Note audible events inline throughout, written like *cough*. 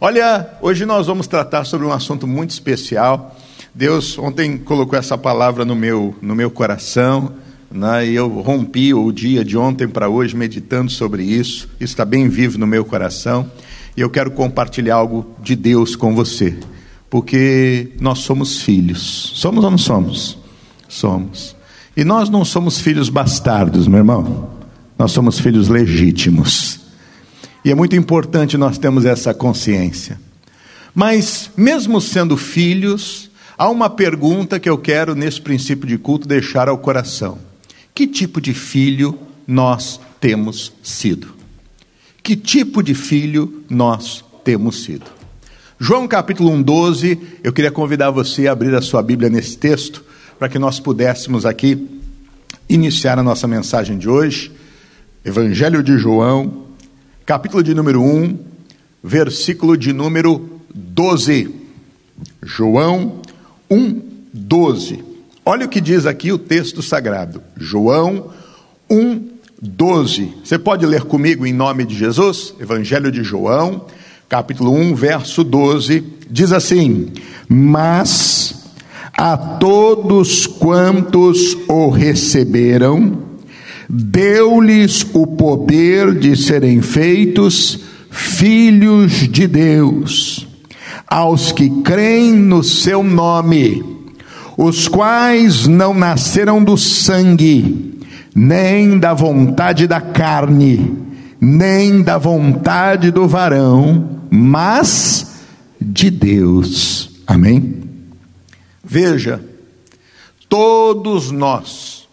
Olha, hoje nós vamos tratar sobre um assunto muito especial. Deus ontem colocou essa palavra no meu, no meu coração, né, e eu rompi o dia de ontem para hoje meditando sobre isso. Isso está bem vivo no meu coração. E eu quero compartilhar algo de Deus com você, porque nós somos filhos. Somos ou não somos? Somos. E nós não somos filhos bastardos, meu irmão. Nós somos filhos legítimos. E é muito importante nós termos essa consciência. Mas, mesmo sendo filhos, há uma pergunta que eu quero, nesse princípio de culto, deixar ao coração: Que tipo de filho nós temos sido? Que tipo de filho nós temos sido? João capítulo 1, 12, eu queria convidar você a abrir a sua Bíblia nesse texto, para que nós pudéssemos aqui iniciar a nossa mensagem de hoje. Evangelho de João, capítulo de número 1, versículo de número 12. João 1, 12. Olha o que diz aqui o texto sagrado. João 1, 12. Você pode ler comigo em nome de Jesus? Evangelho de João, capítulo 1, verso 12. Diz assim: Mas a todos quantos o receberam, deu-lhes o poder de serem feitos filhos de Deus, aos que creem no seu nome, os quais não nasceram do sangue, nem da vontade da carne, nem da vontade do varão, mas de Deus. Amém? Veja, todos nós,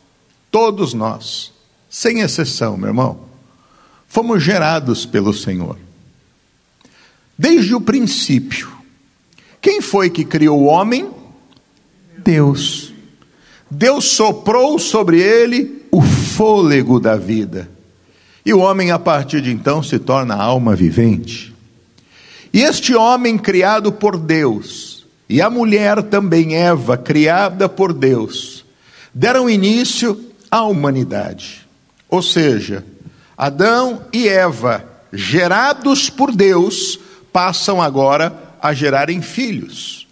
todos nós, sem exceção, meu irmão, fomos gerados pelo Senhor. Desde o princípio. Quem foi que criou o homem? Deus. Deus soprou sobre ele o fôlego da vida. E o homem, a partir de então, se torna alma vivente. E este homem criado por Deus, e a mulher também, Eva, criada por Deus, deram início à humanidade. Ou seja, Adão e Eva, gerados por Deus, passam agora a gerarem filhos.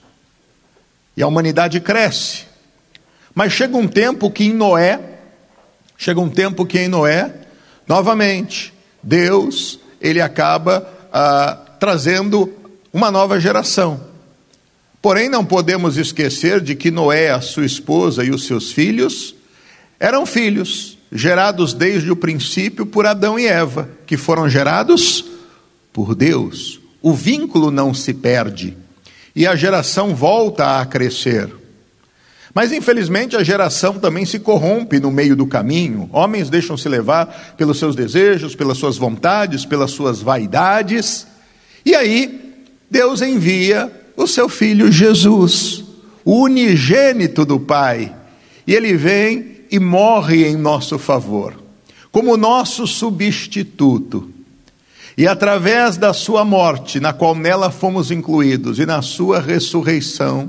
E a humanidade cresce. Mas chega um tempo que em Noé, chega um tempo que em Noé, novamente, Deus, ele acaba ah, trazendo uma nova geração. Porém, não podemos esquecer de que Noé, a sua esposa e os seus filhos eram filhos gerados desde o princípio por Adão e Eva, que foram gerados por Deus. O vínculo não se perde e a geração volta a crescer. Mas infelizmente a geração também se corrompe no meio do caminho. Homens deixam se levar pelos seus desejos, pelas suas vontades, pelas suas vaidades. E aí Deus envia o seu filho Jesus, o unigênito do Pai. E ele vem e morre em nosso favor, como nosso substituto. E através da sua morte, na qual nela fomos incluídos, e na sua ressurreição,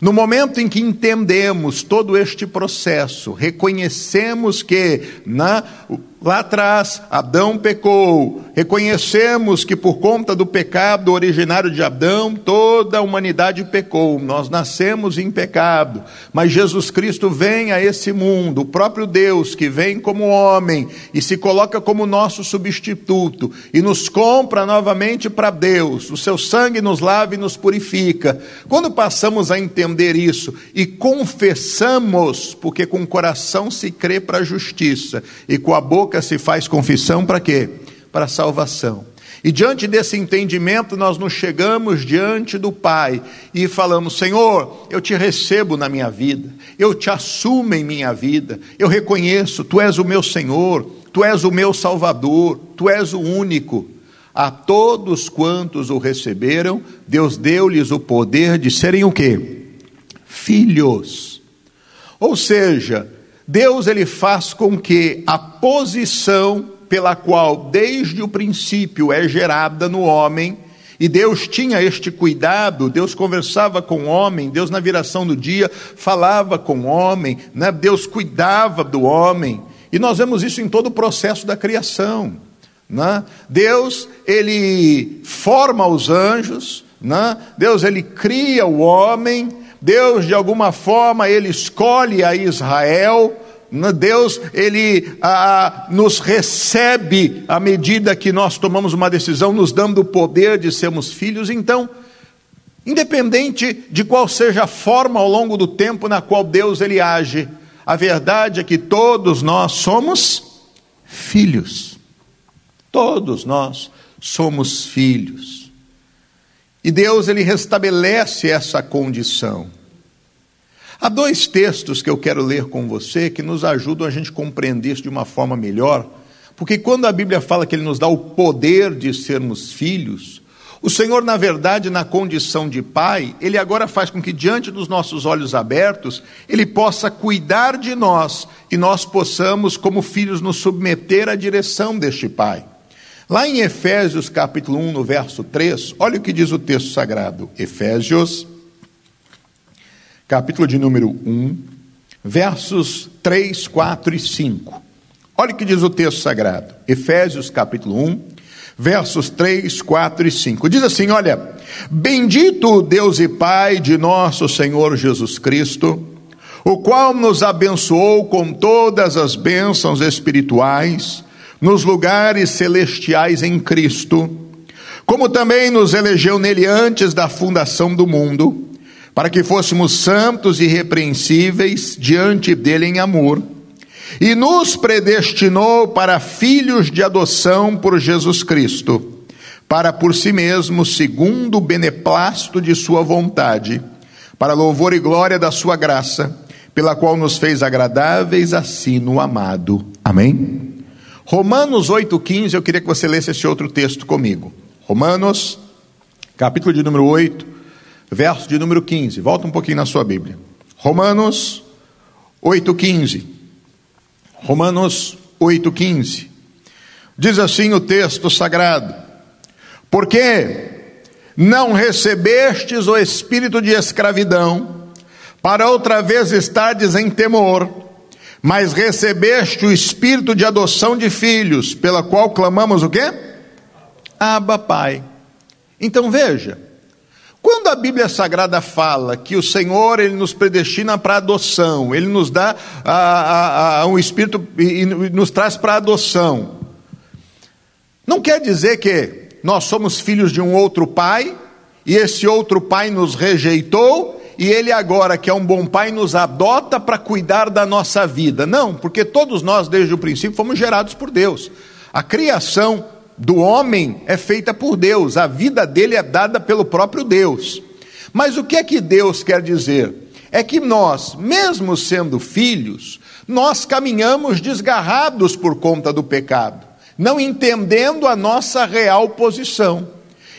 no momento em que entendemos todo este processo, reconhecemos que na, lá atrás Adão pecou, reconhecemos que por conta do pecado originário de Adão, toda a humanidade pecou, nós nascemos em pecado, mas Jesus Cristo vem a esse mundo, o próprio Deus que vem como homem e se coloca como nosso substituto e nos compra novamente para Deus, o seu sangue nos lava e nos purifica. Quando passamos a entender isso e confessamos, porque com o coração se crê para a justiça e com a boca se faz confissão para quê? Para salvação. E diante desse entendimento, nós nos chegamos diante do Pai e falamos: Senhor, eu te recebo na minha vida, eu te assumo em minha vida, eu reconheço, tu és o meu Senhor, tu és o meu Salvador, tu és o único. A todos quantos o receberam, Deus deu-lhes o poder de serem o quê? filhos. Ou seja, Deus ele faz com que a posição pela qual desde o princípio é gerada no homem, e Deus tinha este cuidado, Deus conversava com o homem, Deus na viração do dia falava com o homem, né? Deus cuidava do homem, e nós vemos isso em todo o processo da criação. Né? Deus, ele forma os anjos, né? Deus, ele cria o homem, Deus, de alguma forma, ele escolhe a Israel, né? Deus, ele ah, nos recebe à medida que nós tomamos uma decisão, nos dando o poder de sermos filhos. Então, independente de qual seja a forma ao longo do tempo na qual Deus ele age, a verdade é que todos nós somos filhos. Todos nós somos filhos. E Deus ele restabelece essa condição. Há dois textos que eu quero ler com você que nos ajudam a gente compreender isso de uma forma melhor, porque quando a Bíblia fala que ele nos dá o poder de sermos filhos, o Senhor, na verdade, na condição de pai, ele agora faz com que, diante dos nossos olhos abertos, ele possa cuidar de nós e nós possamos, como filhos, nos submeter à direção deste pai. Lá em Efésios capítulo 1, no verso 3, olha o que diz o texto sagrado. Efésios, capítulo de número 1, versos 3, 4 e 5. Olha o que diz o texto sagrado. Efésios capítulo 1, versos 3, 4 e 5. Diz assim: Olha, bendito Deus e Pai de nosso Senhor Jesus Cristo, o qual nos abençoou com todas as bênçãos espirituais nos lugares celestiais em Cristo, como também nos elegeu nele antes da fundação do mundo, para que fôssemos santos e irrepreensíveis diante dele em amor e nos predestinou para filhos de adoção por Jesus Cristo, para por si mesmo, segundo o beneplácito de Sua vontade, para louvor e glória da Sua graça, pela qual nos fez agradáveis assim no amado. Amém? Romanos 8,15, eu queria que você lesse esse outro texto comigo. Romanos, capítulo de número 8, verso de número 15. Volta um pouquinho na sua Bíblia. Romanos 8,15. Romanos 8,15. Diz assim o texto sagrado: Porque não recebestes o espírito de escravidão, para outra vez estardes em temor, mas recebeste o espírito de adoção de filhos, pela qual clamamos o quê? Abba, Pai. Então veja, quando a Bíblia Sagrada fala que o Senhor ele nos predestina para adoção, ele nos dá a, a, a um espírito e nos traz para adoção, não quer dizer que nós somos filhos de um outro pai e esse outro pai nos rejeitou e ele agora, que é um bom pai, nos adota para cuidar da nossa vida. Não, porque todos nós, desde o princípio, fomos gerados por Deus. A criação do homem é feita por Deus, a vida dele é dada pelo próprio Deus. Mas o que é que Deus quer dizer? É que nós, mesmo sendo filhos, nós caminhamos desgarrados por conta do pecado, não entendendo a nossa real posição.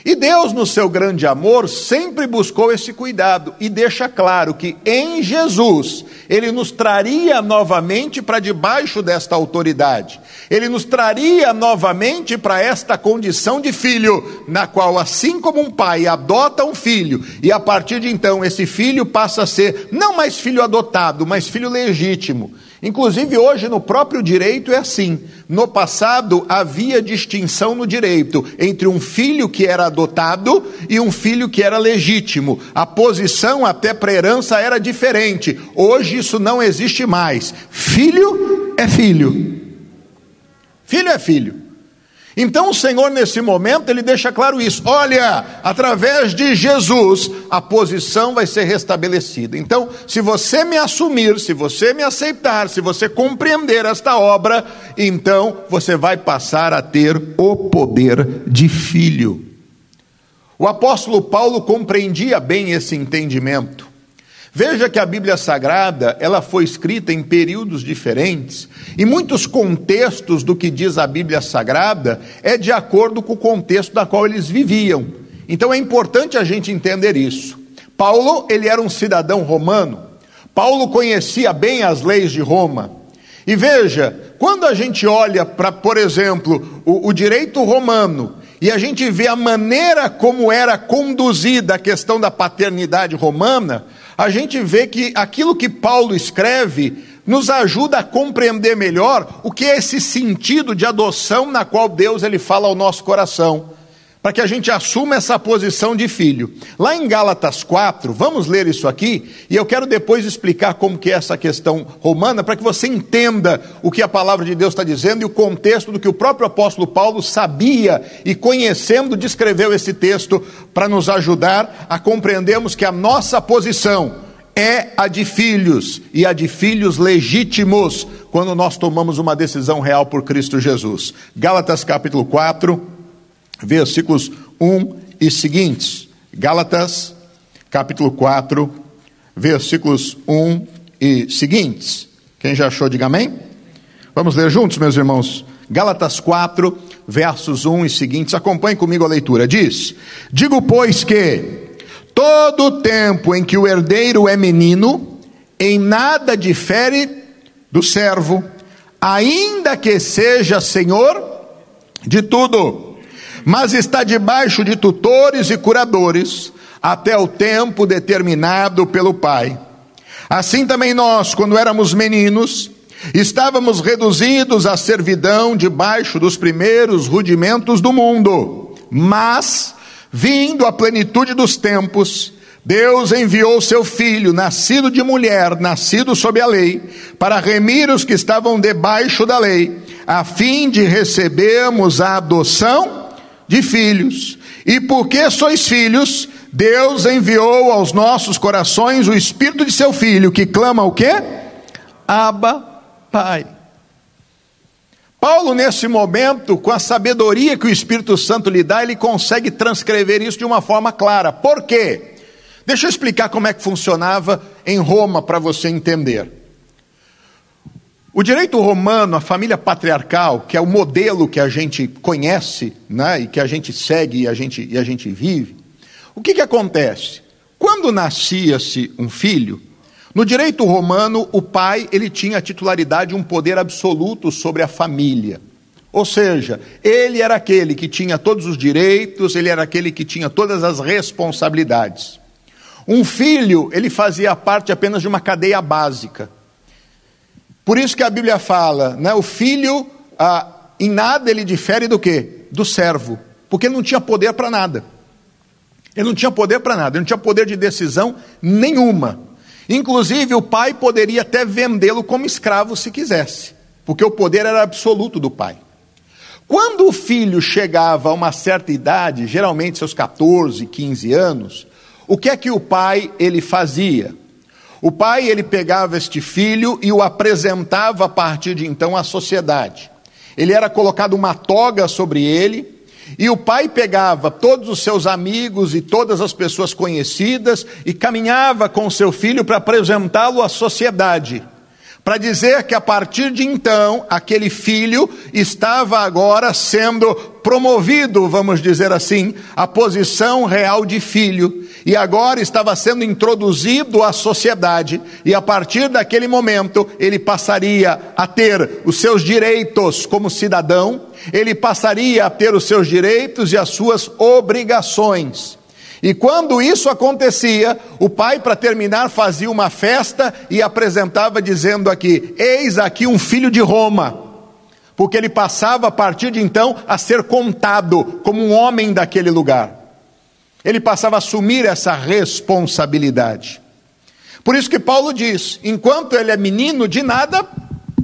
E Deus, no seu grande amor, sempre buscou esse cuidado e deixa claro que em Jesus Ele nos traria novamente para debaixo desta autoridade, Ele nos traria novamente para esta condição de filho, na qual, assim como um pai adota um filho, e a partir de então esse filho passa a ser não mais filho adotado, mas filho legítimo. Inclusive, hoje no próprio direito é assim. No passado havia distinção no direito entre um filho que era adotado e um filho que era legítimo. A posição até para herança era diferente. Hoje isso não existe mais. Filho é filho. Filho é filho. Então o Senhor, nesse momento, ele deixa claro isso: olha, através de Jesus, a posição vai ser restabelecida. Então, se você me assumir, se você me aceitar, se você compreender esta obra, então você vai passar a ter o poder de filho. O apóstolo Paulo compreendia bem esse entendimento. Veja que a Bíblia Sagrada, ela foi escrita em períodos diferentes, e muitos contextos do que diz a Bíblia Sagrada é de acordo com o contexto da qual eles viviam. Então é importante a gente entender isso. Paulo, ele era um cidadão romano. Paulo conhecia bem as leis de Roma. E veja, quando a gente olha para, por exemplo, o, o direito romano, e a gente vê a maneira como era conduzida a questão da paternidade romana, a gente vê que aquilo que Paulo escreve nos ajuda a compreender melhor o que é esse sentido de adoção na qual Deus ele fala ao nosso coração para que a gente assuma essa posição de filho. Lá em Gálatas 4, vamos ler isso aqui, e eu quero depois explicar como que é essa questão romana, para que você entenda o que a palavra de Deus está dizendo e o contexto do que o próprio apóstolo Paulo sabia e conhecendo descreveu esse texto para nos ajudar a compreendermos que a nossa posição é a de filhos e a de filhos legítimos quando nós tomamos uma decisão real por Cristo Jesus. Gálatas capítulo 4, versículos 1 e seguintes. Gálatas, capítulo 4, versículos 1 e seguintes. Quem já achou, diga amém. Vamos ler juntos, meus irmãos. Gálatas 4, versos 1 e seguintes. Acompanhe comigo a leitura. Diz: Digo, pois, que todo tempo em que o herdeiro é menino, em nada difere do servo, ainda que seja senhor de tudo mas está debaixo de tutores e curadores até o tempo determinado pelo Pai. Assim também nós, quando éramos meninos, estávamos reduzidos à servidão debaixo dos primeiros rudimentos do mundo. Mas, vindo a plenitude dos tempos, Deus enviou seu filho, nascido de mulher, nascido sob a lei, para remir os que estavam debaixo da lei, a fim de recebermos a adoção de filhos. E porque sois filhos, Deus enviou aos nossos corações o espírito de seu filho, que clama o quê? Abba, Pai. Paulo, nesse momento, com a sabedoria que o Espírito Santo lhe dá, ele consegue transcrever isso de uma forma clara. Por quê? Deixa eu explicar como é que funcionava em Roma para você entender. O direito romano, a família patriarcal, que é o modelo que a gente conhece, né, e que a gente segue e a gente, e a gente vive, o que, que acontece? Quando nascia-se um filho, no direito romano, o pai ele tinha a titularidade, um poder absoluto sobre a família. Ou seja, ele era aquele que tinha todos os direitos, ele era aquele que tinha todas as responsabilidades. Um filho, ele fazia parte apenas de uma cadeia básica. Por isso que a Bíblia fala, né, o filho, ah, em nada ele difere do que? Do servo. Porque ele não tinha poder para nada. Ele não tinha poder para nada, ele não tinha poder de decisão nenhuma. Inclusive, o pai poderia até vendê-lo como escravo se quisesse, porque o poder era absoluto do pai. Quando o filho chegava a uma certa idade, geralmente seus 14, 15 anos, o que é que o pai ele fazia? O pai ele pegava este filho e o apresentava a partir de então à sociedade. Ele era colocado uma toga sobre ele, e o pai pegava todos os seus amigos e todas as pessoas conhecidas e caminhava com seu filho para apresentá-lo à sociedade para dizer que a partir de então, aquele filho estava agora sendo promovido, vamos dizer assim, à posição real de filho, e agora estava sendo introduzido à sociedade, e a partir daquele momento ele passaria a ter os seus direitos como cidadão, ele passaria a ter os seus direitos e as suas obrigações. E quando isso acontecia, o pai, para terminar, fazia uma festa e apresentava, dizendo aqui: Eis aqui um filho de Roma. Porque ele passava a partir de então a ser contado como um homem daquele lugar. Ele passava a assumir essa responsabilidade. Por isso que Paulo diz: enquanto ele é menino de nada,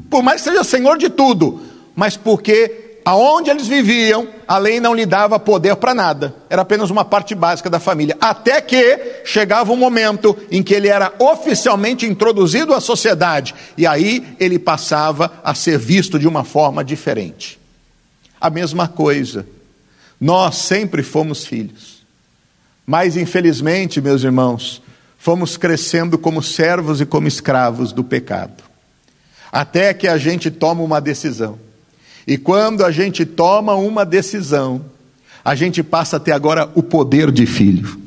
por mais que seja senhor de tudo, mas porque aonde eles viviam, a lei não lhe dava poder para nada, era apenas uma parte básica da família. Até que chegava um momento em que ele era oficialmente introduzido à sociedade, e aí ele passava a ser visto de uma forma diferente. A mesma coisa, nós sempre fomos filhos, mas infelizmente, meus irmãos, fomos crescendo como servos e como escravos do pecado, até que a gente toma uma decisão e quando a gente toma uma decisão, a gente passa a ter agora o poder de filho.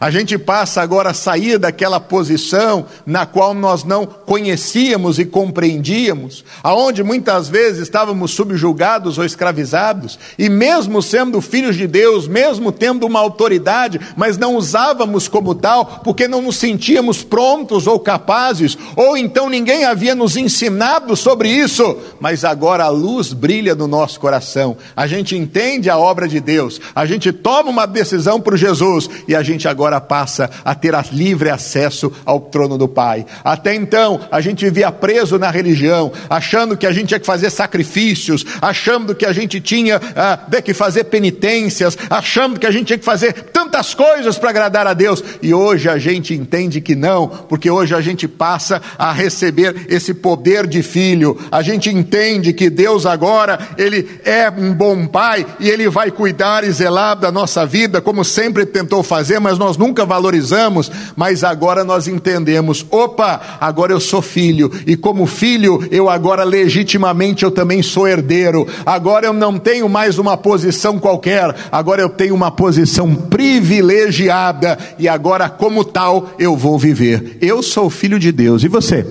A gente passa agora a sair daquela posição na qual nós não conhecíamos e compreendíamos, aonde muitas vezes estávamos subjugados ou escravizados, e mesmo sendo filhos de Deus, mesmo tendo uma autoridade, mas não usávamos como tal, porque não nos sentíamos prontos ou capazes, ou então ninguém havia nos ensinado sobre isso, mas agora a luz brilha no nosso coração. A gente entende a obra de Deus, a gente toma uma decisão por Jesus e a gente agora agora passa a ter livre acesso ao trono do Pai. Até então, a gente vivia preso na religião, achando que a gente tinha que fazer sacrifícios, achando que a gente tinha ah, que fazer penitências, achando que a gente tinha que fazer tantas coisas para agradar a Deus. E hoje a gente entende que não, porque hoje a gente passa a receber esse poder de filho. A gente entende que Deus agora, Ele é um bom Pai e Ele vai cuidar e zelar da nossa vida, como sempre tentou fazer, mas nós nunca valorizamos, mas agora nós entendemos: opa, agora eu sou filho, e como filho, eu agora legitimamente eu também sou herdeiro. Agora eu não tenho mais uma posição qualquer, agora eu tenho uma posição privilegiada, e agora, como tal, eu vou viver. Eu sou filho de Deus, e você?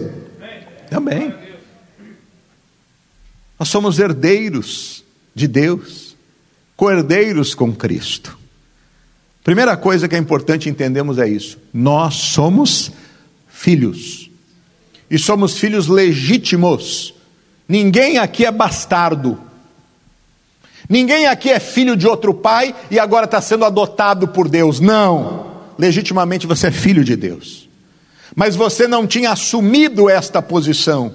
Também. Nós somos herdeiros de Deus, co-herdeiros com Cristo. Primeira coisa que é importante entendermos é isso: nós somos filhos. E somos filhos legítimos. Ninguém aqui é bastardo. Ninguém aqui é filho de outro pai e agora está sendo adotado por Deus. Não. Legitimamente você é filho de Deus. Mas você não tinha assumido esta posição.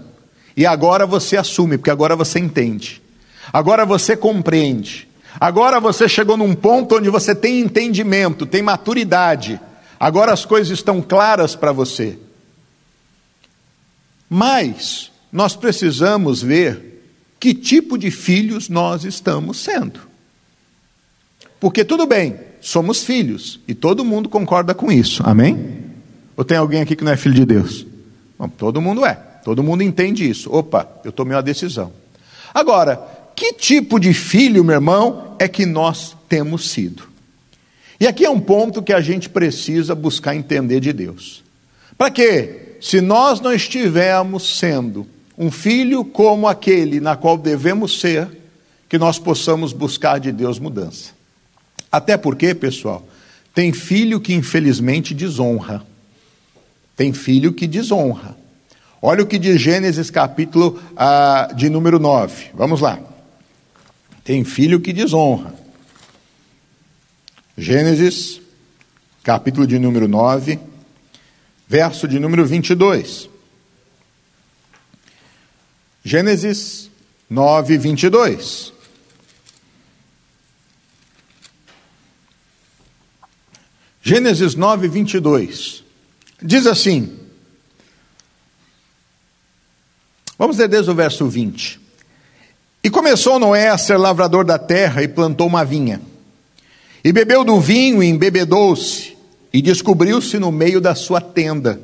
E agora você assume, porque agora você entende. Agora você compreende. Agora você chegou num ponto onde você tem entendimento, tem maturidade. Agora as coisas estão claras para você. Mas nós precisamos ver que tipo de filhos nós estamos sendo. Porque tudo bem, somos filhos e todo mundo concorda com isso. Amém? Ou tem alguém aqui que não é filho de Deus? Bom, todo mundo é. Todo mundo entende isso. Opa, eu tomei uma decisão. Agora, que tipo de filho, meu irmão, é que nós temos sido? E aqui é um ponto que a gente precisa buscar entender de Deus. Para quê? Se nós não estivermos sendo um filho como aquele na qual devemos ser, que nós possamos buscar de Deus mudança. Até porque, pessoal, tem filho que infelizmente desonra. Tem filho que desonra. Olha o que diz Gênesis capítulo ah, de número 9. Vamos lá. Tem filho que desonra. Gênesis, capítulo de número 9, verso de número 22. Gênesis 9, 22. Gênesis 9, 22. Diz assim. Vamos ler desde o verso 20. E começou Noé a ser lavrador da terra e plantou uma vinha. E bebeu do vinho e embebedou-se, e descobriu-se no meio da sua tenda.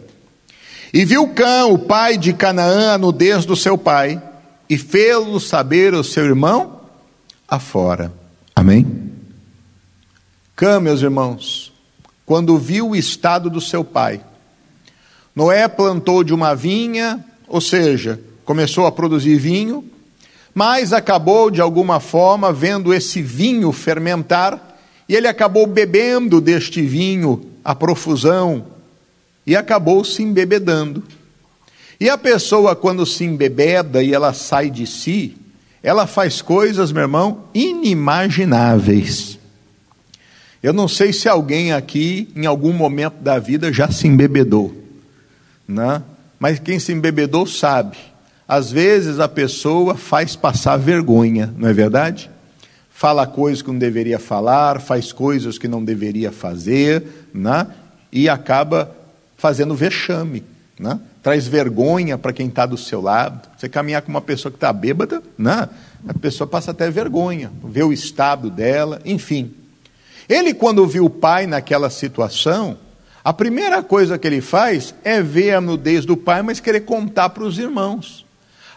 E viu Cã, o pai de Canaã, a nudez do seu pai, e fê-lo saber o seu irmão afora. Amém? Cã, meus irmãos, quando viu o estado do seu pai, Noé plantou de uma vinha, ou seja, começou a produzir vinho, mas acabou de alguma forma vendo esse vinho fermentar e ele acabou bebendo deste vinho a profusão e acabou se embebedando. E a pessoa, quando se embebeda e ela sai de si, ela faz coisas, meu irmão, inimagináveis. Eu não sei se alguém aqui, em algum momento da vida, já se embebedou, né? mas quem se embebedou sabe às vezes a pessoa faz passar vergonha, não é verdade? Fala coisas que não deveria falar, faz coisas que não deveria fazer, né? e acaba fazendo vexame. Né? Traz vergonha para quem está do seu lado. Você caminhar com uma pessoa que está bêbada, né? a pessoa passa até vergonha, vê o estado dela, enfim. Ele, quando viu o pai naquela situação, a primeira coisa que ele faz é ver a nudez do pai, mas querer contar para os irmãos.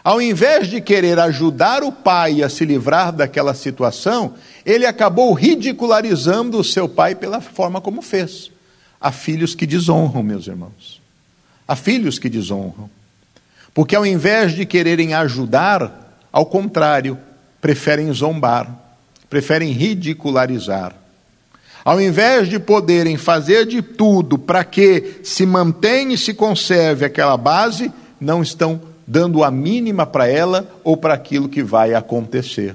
Ao invés de querer ajudar o pai a se livrar daquela situação, ele acabou ridicularizando o seu pai pela forma como fez. há filhos que desonram, meus irmãos. Há filhos que desonram. Porque ao invés de quererem ajudar, ao contrário, preferem zombar, preferem ridicularizar. Ao invés de poderem fazer de tudo para que se mantenha e se conserve aquela base, não estão dando a mínima para ela ou para aquilo que vai acontecer.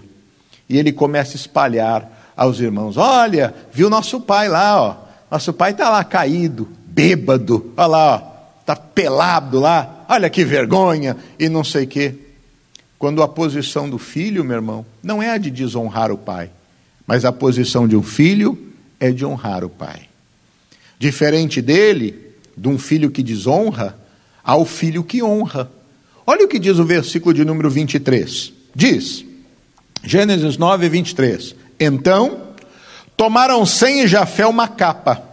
E ele começa a espalhar aos irmãos: Olha, viu nosso pai lá, ó. Nosso pai está lá caído, bêbado, olha lá, ó, está pelado lá, olha que vergonha, e não sei o quê. Quando a posição do filho, meu irmão, não é a de desonrar o pai, mas a posição de um filho é de honrar o pai. Diferente dele, de um filho que desonra, há o filho que honra. Olha o que diz o versículo de número 23. Diz, Gênesis 9, 23. Então, tomaram Sem e Jafé uma capa,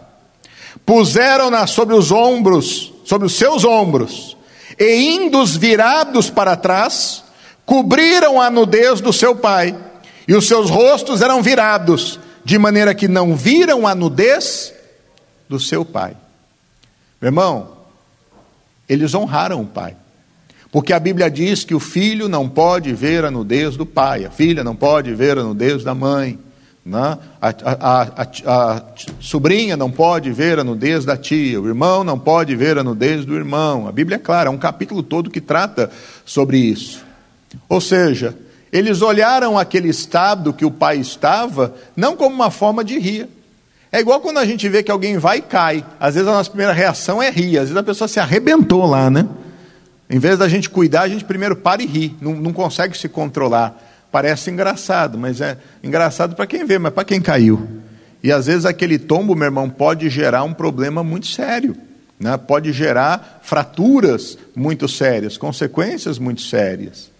puseram-na sobre os ombros, sobre os seus ombros, e indo virados para trás, cobriram a nudez do seu pai, e os seus rostos eram virados, de maneira que não viram a nudez do seu pai. Meu irmão, eles honraram o pai. Porque a Bíblia diz que o filho não pode ver a nudez do pai, a filha não pode ver a nudez da mãe, né? a, a, a, a, sobrinha não pode ver a nudez da tia, o irmão não pode ver a nudez do irmão. A Bíblia é clara, é um capítulo todo que trata sobre isso. Ou seja, eles olharam aquele estado que o pai estava, não como uma forma de rir. É igual quando a gente vê que alguém vai e cai. Às vezes a nossa primeira reação é rir, às vezes a pessoa se arrebentou lá, né? Em vez da gente cuidar, a gente primeiro para e ri, não, não consegue se controlar. Parece engraçado, mas é engraçado para quem vê, mas para quem caiu. E às vezes aquele tombo, meu irmão, pode gerar um problema muito sério. Né? Pode gerar fraturas muito sérias, consequências muito sérias.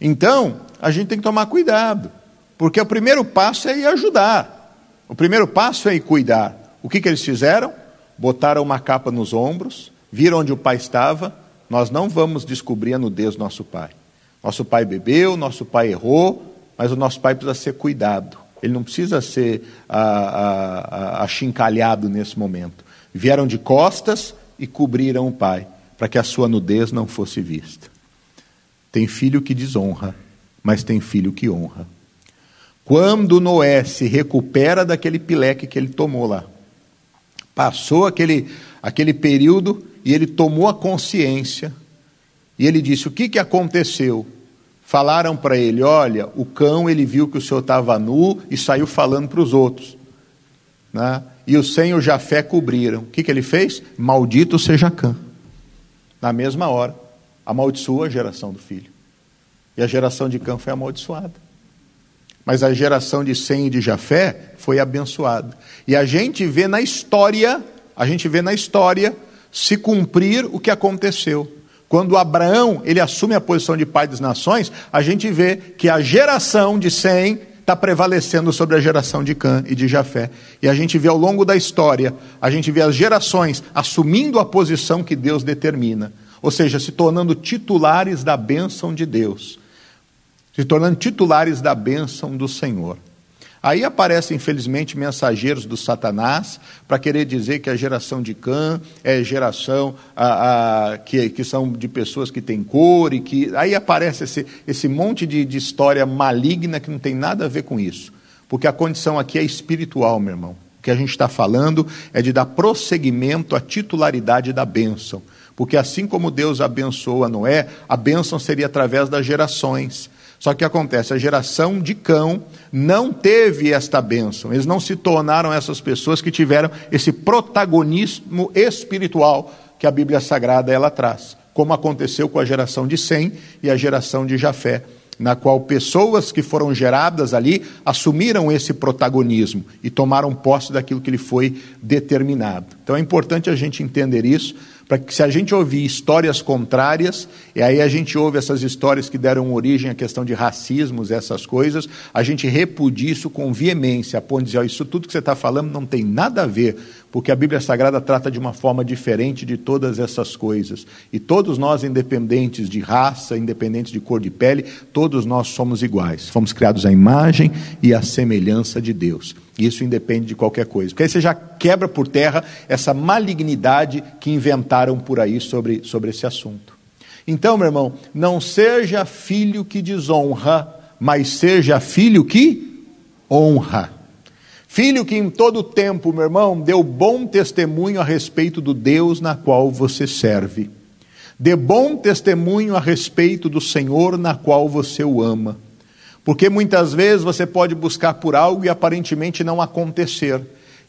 Então, a gente tem que tomar cuidado, porque o primeiro passo é ir ajudar, o primeiro passo é ir cuidar. O que, que eles fizeram? Botaram uma capa nos ombros, viram onde o pai estava. Nós não vamos descobrir a nudez do nosso pai. Nosso pai bebeu, nosso pai errou, mas o nosso pai precisa ser cuidado. Ele não precisa ser achincalhado nesse momento. Vieram de costas e cobriram o pai, para que a sua nudez não fosse vista. Tem filho que desonra, mas tem filho que honra. Quando Noé se recupera daquele pileque que ele tomou lá, passou aquele, aquele período e ele tomou a consciência, e ele disse: O que, que aconteceu? Falaram para ele: Olha, o cão ele viu que o senhor estava nu e saiu falando para os outros. Né? E o Senhor e o Jafé cobriram. O que, que ele fez? Maldito seja Cã. Na mesma hora amaldiçoou a geração do filho. E a geração de Cã foi amaldiçoada. Mas a geração de Sem e de Jafé foi abençoada. E a gente vê na história, a gente vê na história se cumprir o que aconteceu. Quando Abraão ele assume a posição de pai das nações, a gente vê que a geração de Sem está prevalecendo sobre a geração de Cã e de Jafé. E a gente vê ao longo da história, a gente vê as gerações assumindo a posição que Deus determina ou seja, se tornando titulares da bênção de Deus, se tornando titulares da bênção do Senhor. Aí aparecem, infelizmente, mensageiros do Satanás para querer dizer que a geração de Cã é geração a, a, que, que são de pessoas que têm cor e que. Aí aparece esse, esse monte de, de história maligna que não tem nada a ver com isso. Porque a condição aqui é espiritual, meu irmão. O que a gente está falando é de dar prosseguimento à titularidade da bênção. Porque assim como Deus abençoou a Noé, a bênção seria através das gerações. Só que acontece, a geração de cão não teve esta bênção. Eles não se tornaram essas pessoas que tiveram esse protagonismo espiritual que a Bíblia Sagrada ela traz, como aconteceu com a geração de Sem e a geração de Jafé, na qual pessoas que foram geradas ali assumiram esse protagonismo e tomaram posse daquilo que lhe foi determinado. Então é importante a gente entender isso para que se a gente ouvir histórias contrárias, e aí a gente ouve essas histórias que deram origem à questão de racismos, essas coisas, a gente repudie isso com veemência, a ponto de dizer, isso tudo que você está falando não tem nada a ver, porque a Bíblia Sagrada trata de uma forma diferente de todas essas coisas. E todos nós, independentes de raça, independentes de cor de pele, todos nós somos iguais. Fomos criados à imagem e à semelhança de Deus. Isso independe de qualquer coisa. Porque aí você já quebra por terra essa malignidade que inventaram por aí sobre, sobre esse assunto. Então, meu irmão, não seja filho que desonra, mas seja filho que honra. Filho que em todo tempo, meu irmão, deu bom testemunho a respeito do Deus na qual você serve. Dê bom testemunho a respeito do Senhor na qual você o ama. Porque muitas vezes você pode buscar por algo e aparentemente não acontecer.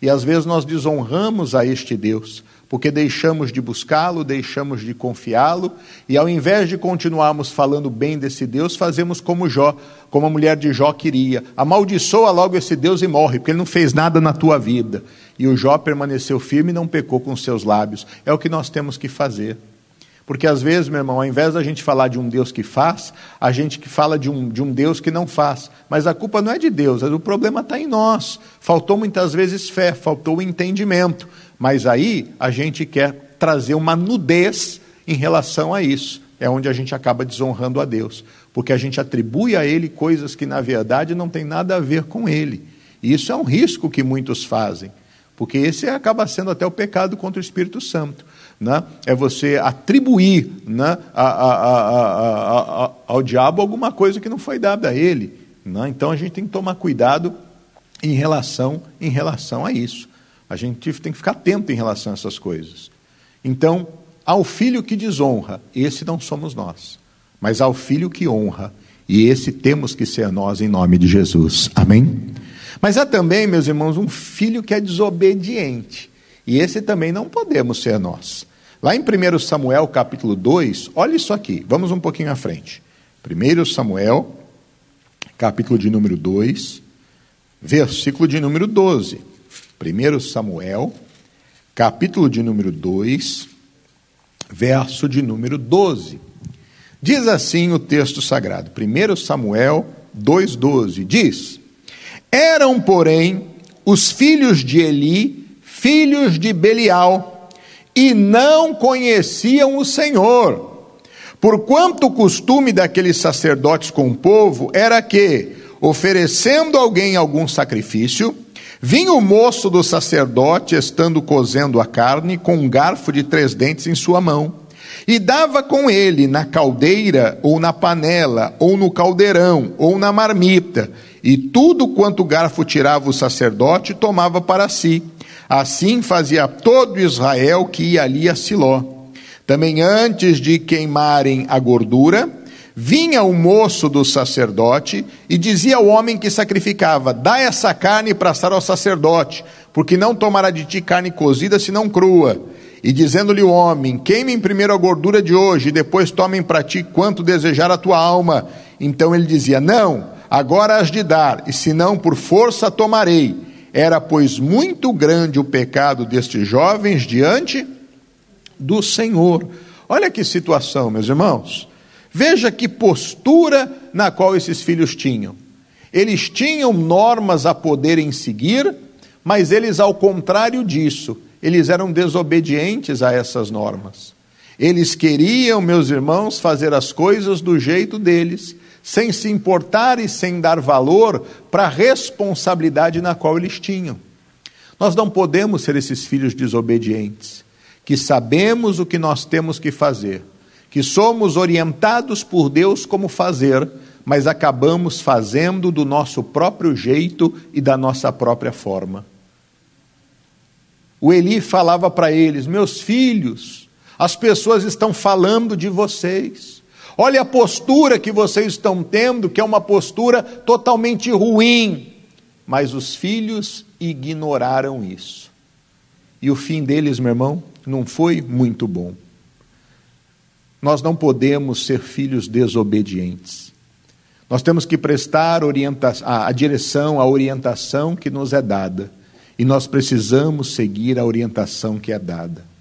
E às vezes nós desonramos a este Deus, porque deixamos de buscá-lo, deixamos de confiá-lo, e ao invés de continuarmos falando bem desse Deus, fazemos como Jó, como a mulher de Jó queria. Amaldiçoa logo esse Deus e morre, porque ele não fez nada na tua vida. E o Jó permaneceu firme e não pecou com seus lábios. É o que nós temos que fazer. Porque às vezes, meu irmão, ao invés da gente falar de um Deus que faz, a gente que fala de um, de um Deus que não faz. Mas a culpa não é de Deus, o problema está em nós. Faltou muitas vezes fé, faltou entendimento. Mas aí a gente quer trazer uma nudez em relação a isso. É onde a gente acaba desonrando a Deus. Porque a gente atribui a Ele coisas que na verdade não tem nada a ver com Ele. E isso é um risco que muitos fazem. Porque esse acaba sendo até o pecado contra o Espírito Santo né? é você atribuir né, a, a, a, ao diabo alguma coisa que não foi dada a ele. Né? Então a gente tem que tomar cuidado em relação, em relação a isso. A gente tem que ficar atento em relação a essas coisas. Então, ao filho que desonra, esse não somos nós, mas ao filho que honra, e esse temos que ser nós em nome de Jesus. Amém? Mas há também, meus irmãos, um filho que é desobediente. E esse também não podemos ser nós. Lá em 1 Samuel capítulo 2, olha isso aqui, vamos um pouquinho à frente. 1 Samuel, capítulo de número 2, versículo de número 12. 1 Samuel, capítulo de número 2, verso de número 12. Diz assim o texto sagrado, 1 Samuel 2,12: diz: Eram, porém, os filhos de Eli filhos de Belial, e não conheciam o Senhor. Porquanto o costume daqueles sacerdotes com o povo era que, oferecendo alguém algum sacrifício, vinha o moço do sacerdote, estando cozendo a carne, com um garfo de três dentes em sua mão, e dava com ele na caldeira, ou na panela, ou no caldeirão, ou na marmita, e tudo quanto o garfo tirava o sacerdote tomava para si Assim fazia todo Israel que ia ali a Siló. Também antes de queimarem a gordura, vinha o moço do sacerdote e dizia ao homem que sacrificava: Dá essa carne para assar ao sacerdote, porque não tomará de ti carne cozida, senão crua. E dizendo-lhe o homem: Queimem primeiro a gordura de hoje, e depois tomem para ti quanto desejar a tua alma. Então ele dizia: Não, agora has de dar, e se não por força tomarei. Era, pois, muito grande o pecado destes jovens diante do Senhor. Olha que situação, meus irmãos. Veja que postura na qual esses filhos tinham. Eles tinham normas a poderem seguir, mas eles, ao contrário disso, eles eram desobedientes a essas normas. Eles queriam, meus irmãos, fazer as coisas do jeito deles, sem se importar e sem dar valor para a responsabilidade na qual eles tinham. Nós não podemos ser esses filhos desobedientes, que sabemos o que nós temos que fazer, que somos orientados por Deus como fazer, mas acabamos fazendo do nosso próprio jeito e da nossa própria forma. O Eli falava para eles: Meus filhos, as pessoas estão falando de vocês. Olha a postura que vocês estão tendo, que é uma postura totalmente ruim. Mas os filhos ignoraram isso. E o fim deles, meu irmão, não foi muito bom. Nós não podemos ser filhos desobedientes. Nós temos que prestar a, a direção, a orientação que nos é dada. E nós precisamos seguir a orientação que é dada.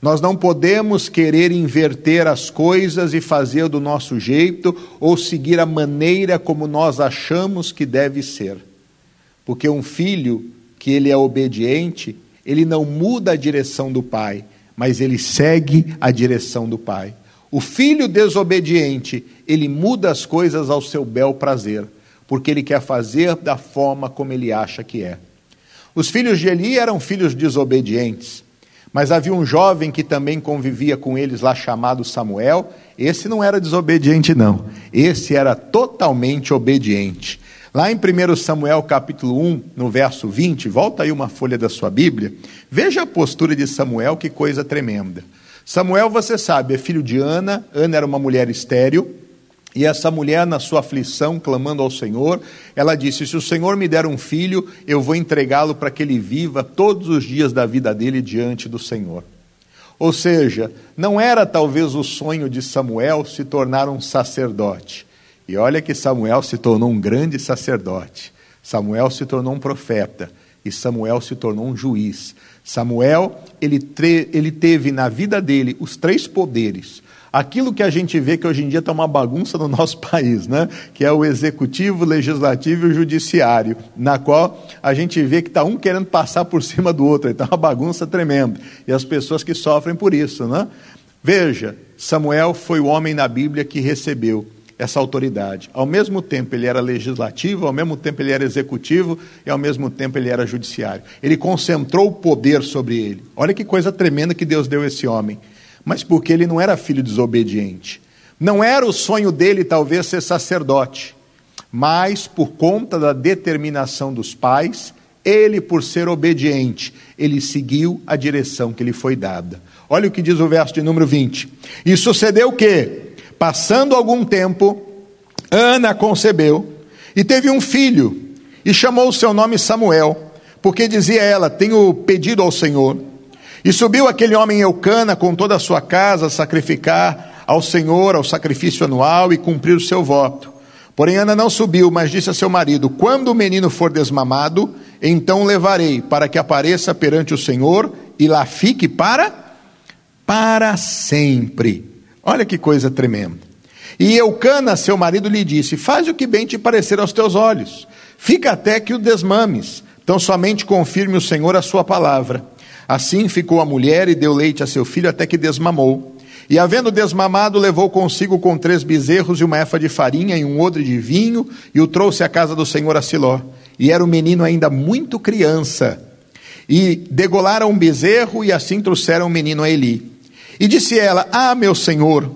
Nós não podemos querer inverter as coisas e fazer do nosso jeito ou seguir a maneira como nós achamos que deve ser. Porque um filho que ele é obediente, ele não muda a direção do pai, mas ele segue a direção do pai. O filho desobediente, ele muda as coisas ao seu bel prazer, porque ele quer fazer da forma como ele acha que é. Os filhos de Eli eram filhos desobedientes, mas havia um jovem que também convivia com eles lá chamado Samuel. Esse não era desobediente, não. Esse era totalmente obediente. Lá em 1 Samuel capítulo 1, no verso 20, volta aí uma folha da sua Bíblia, veja a postura de Samuel, que coisa tremenda. Samuel, você sabe, é filho de Ana, Ana era uma mulher estéril, e essa mulher, na sua aflição, clamando ao Senhor, ela disse: Se o Senhor me der um filho, eu vou entregá-lo para que ele viva todos os dias da vida dele diante do Senhor. Ou seja, não era talvez o sonho de Samuel se tornar um sacerdote. E olha que Samuel se tornou um grande sacerdote. Samuel se tornou um profeta. E Samuel se tornou um juiz. Samuel, ele, ele teve na vida dele os três poderes aquilo que a gente vê que hoje em dia está uma bagunça no nosso *laughs* país, né? que é o executivo, o legislativo e o judiciário, na qual a gente vê que está um querendo passar por *laughs* cima do outro, está uma bagunça tremenda, e as pessoas que sofrem por isso. Né? Veja, Samuel foi o homem na Bíblia que recebeu essa autoridade. Ao mesmo tempo ele era legislativo, ao mesmo tempo ele era executivo e ao mesmo tempo ele era judiciário. Ele concentrou o poder sobre ele. Olha que coisa tremenda que Deus deu a esse homem mas porque ele não era filho desobediente. Não era o sonho dele, talvez, ser sacerdote, mas por conta da determinação dos pais, ele, por ser obediente, ele seguiu a direção que lhe foi dada. Olha o que diz o verso de número 20. E sucedeu que, passando algum tempo, Ana concebeu e teve um filho, e chamou o seu nome Samuel, porque dizia ela: Tenho pedido ao Senhor e subiu aquele homem Eucana com toda a sua casa a sacrificar ao Senhor, ao sacrifício anual e cumprir o seu voto. Porém, Ana não subiu, mas disse a seu marido: Quando o menino for desmamado, então levarei para que apareça perante o Senhor e lá fique para para sempre. Olha que coisa tremenda. E Eucana, seu marido, lhe disse: Faz o que bem te parecer aos teus olhos. Fica até que o desmames. Então somente confirme o Senhor a sua palavra. Assim ficou a mulher e deu leite a seu filho até que desmamou. E havendo desmamado, levou consigo com três bezerros e uma efa de farinha e um odre de vinho, e o trouxe à casa do Senhor a Siló. E era o menino ainda muito criança. E degolaram um bezerro, e assim trouxeram o menino a Eli. E disse ela: Ah, meu senhor,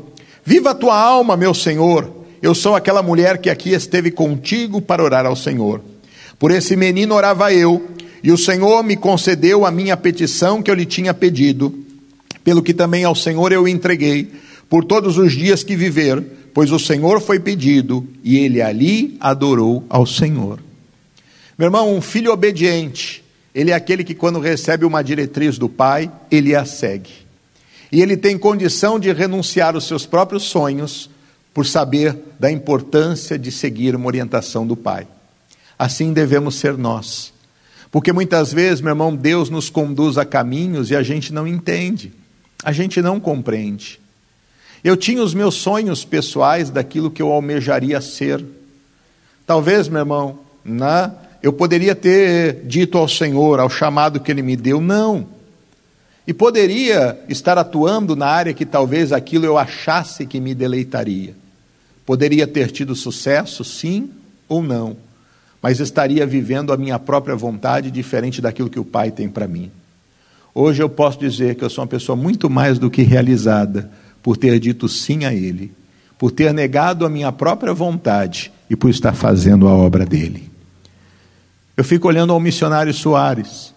viva a tua alma, meu senhor. Eu sou aquela mulher que aqui esteve contigo para orar ao Senhor. Por esse menino orava eu, e o Senhor me concedeu a minha petição que eu lhe tinha pedido, pelo que também ao Senhor eu entreguei, por todos os dias que viver, pois o Senhor foi pedido e ele ali adorou ao Senhor. Meu irmão, um filho obediente, ele é aquele que, quando recebe uma diretriz do pai, ele a segue. E ele tem condição de renunciar os seus próprios sonhos por saber da importância de seguir uma orientação do pai. Assim devemos ser nós. Porque muitas vezes, meu irmão, Deus nos conduz a caminhos e a gente não entende, a gente não compreende. Eu tinha os meus sonhos pessoais daquilo que eu almejaria ser. Talvez, meu irmão, né, eu poderia ter dito ao Senhor, ao chamado que Ele me deu, não. E poderia estar atuando na área que talvez aquilo eu achasse que me deleitaria. Poderia ter tido sucesso, sim ou não mas estaria vivendo a minha própria vontade diferente daquilo que o Pai tem para mim. Hoje eu posso dizer que eu sou uma pessoa muito mais do que realizada por ter dito sim a Ele, por ter negado a minha própria vontade e por estar fazendo a obra dele. Eu fico olhando ao missionário Soares,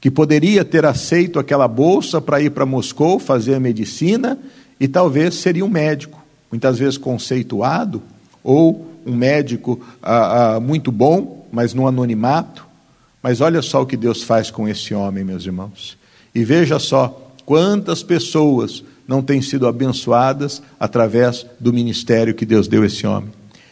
que poderia ter aceito aquela bolsa para ir para Moscou fazer medicina e talvez seria um médico, muitas vezes conceituado ou um médico ah, ah, muito bom, mas no anonimato. Mas olha só o que Deus faz com esse homem, meus irmãos. E veja só quantas pessoas não têm sido abençoadas através do ministério que Deus deu a esse homem.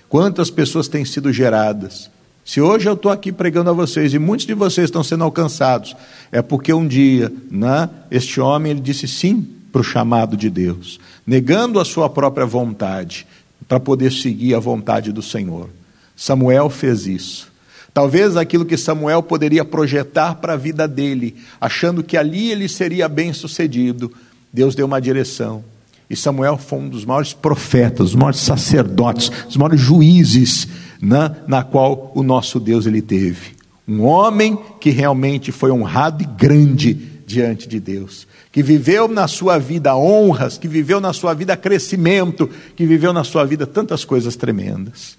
Quantas pessoas têm sido geradas. Se hoje eu estou aqui pregando a vocês e muitos de vocês estão sendo alcançados, é porque um dia, né, este homem ele disse sim para o chamado de Deus, negando a sua própria vontade para poder seguir a vontade do Senhor. Samuel fez isso. Talvez aquilo que Samuel poderia projetar para a vida dele, achando que ali ele seria bem sucedido, Deus deu uma direção. E Samuel foi um dos maiores profetas, os maiores sacerdotes, os maiores juízes na, né, na qual o nosso Deus ele teve. Um homem que realmente foi honrado e grande diante de Deus, que viveu na sua vida honras, que viveu na sua vida crescimento, que viveu na sua vida tantas coisas tremendas.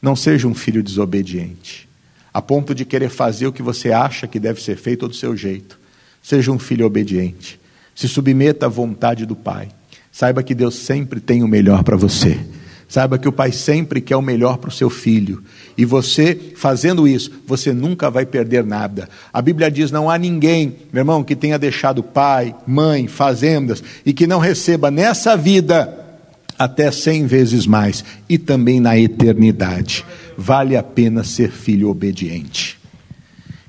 Não seja um filho desobediente, a ponto de querer fazer o que você acha que deve ser feito do seu jeito. Seja um filho obediente. Se submeta à vontade do Pai. Saiba que Deus sempre tem o melhor para você. Saiba que o pai sempre quer o melhor para o seu filho. E você, fazendo isso, você nunca vai perder nada. A Bíblia diz: não há ninguém, meu irmão, que tenha deixado pai, mãe, fazendas e que não receba nessa vida até cem vezes mais e também na eternidade. Vale a pena ser filho obediente.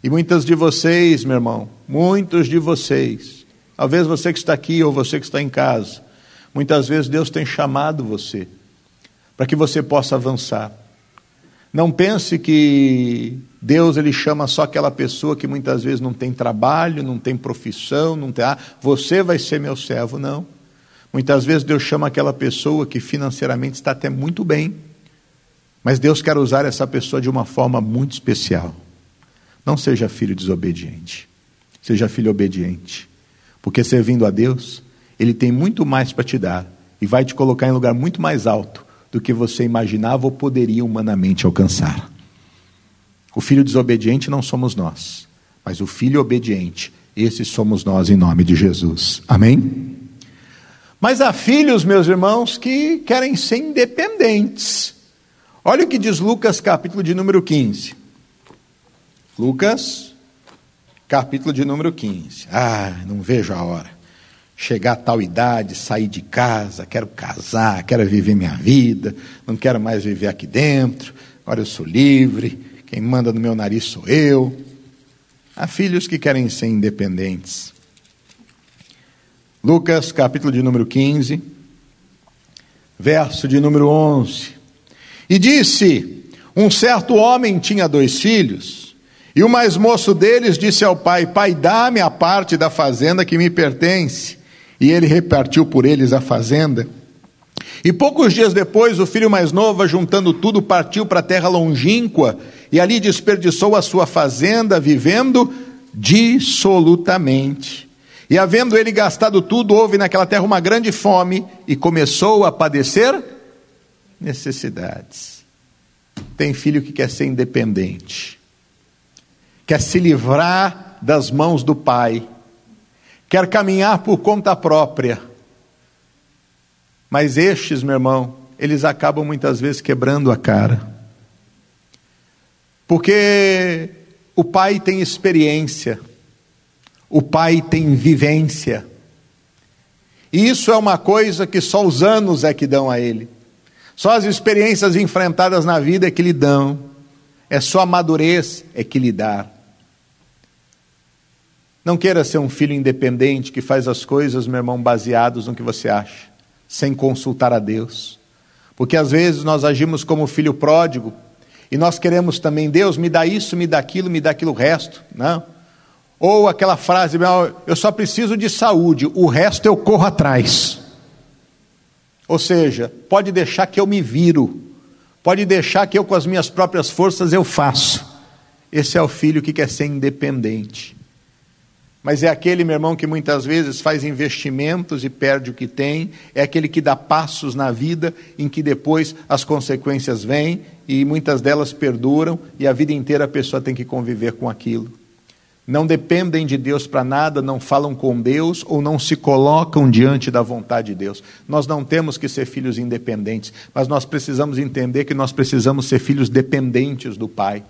E muitas de vocês, meu irmão, muitos de vocês, talvez você que está aqui ou você que está em casa, muitas vezes Deus tem chamado você para que você possa avançar. Não pense que Deus ele chama só aquela pessoa que muitas vezes não tem trabalho, não tem profissão, não tem, ah, você vai ser meu servo, não. Muitas vezes Deus chama aquela pessoa que financeiramente está até muito bem, mas Deus quer usar essa pessoa de uma forma muito especial. Não seja filho desobediente, seja filho obediente, porque servindo a Deus, Ele tem muito mais para te dar e vai te colocar em lugar muito mais alto do que você imaginava ou poderia humanamente alcançar. O filho desobediente não somos nós, mas o filho obediente, esse somos nós em nome de Jesus. Amém? Mas há filhos, meus irmãos, que querem ser independentes. Olha o que diz Lucas, capítulo de número 15. Lucas, capítulo de número 15. Ah, não vejo a hora chegar a tal idade, sair de casa, quero casar, quero viver minha vida, não quero mais viver aqui dentro, agora eu sou livre, quem manda no meu nariz sou eu. Há filhos que querem ser independentes. Lucas, capítulo de número 15, verso de número 11. E disse: Um certo homem tinha dois filhos, e o mais moço deles disse ao pai: Pai, dá-me a parte da fazenda que me pertence e ele repartiu por eles a fazenda. E poucos dias depois, o filho mais novo, juntando tudo, partiu para a terra longínqua e ali desperdiçou a sua fazenda, vivendo dissolutamente. E havendo ele gastado tudo, houve naquela terra uma grande fome e começou a padecer necessidades. Tem filho que quer ser independente, quer se livrar das mãos do pai quer caminhar por conta própria. Mas estes, meu irmão, eles acabam muitas vezes quebrando a cara. Porque o pai tem experiência, o pai tem vivência. E isso é uma coisa que só os anos é que dão a ele. Só as experiências enfrentadas na vida é que lhe dão. É só a madurez é que lhe dá. Não queira ser um filho independente que faz as coisas, meu irmão, baseados no que você acha, sem consultar a Deus. Porque às vezes nós agimos como filho pródigo e nós queremos também, Deus, me dá isso, me dá aquilo, me dá aquilo resto. Não. Ou aquela frase, eu só preciso de saúde, o resto eu corro atrás. Ou seja, pode deixar que eu me viro, pode deixar que eu com as minhas próprias forças eu faço. Esse é o filho que quer ser independente. Mas é aquele, meu irmão, que muitas vezes faz investimentos e perde o que tem, é aquele que dá passos na vida em que depois as consequências vêm e muitas delas perduram e a vida inteira a pessoa tem que conviver com aquilo. Não dependem de Deus para nada, não falam com Deus ou não se colocam diante da vontade de Deus. Nós não temos que ser filhos independentes, mas nós precisamos entender que nós precisamos ser filhos dependentes do Pai.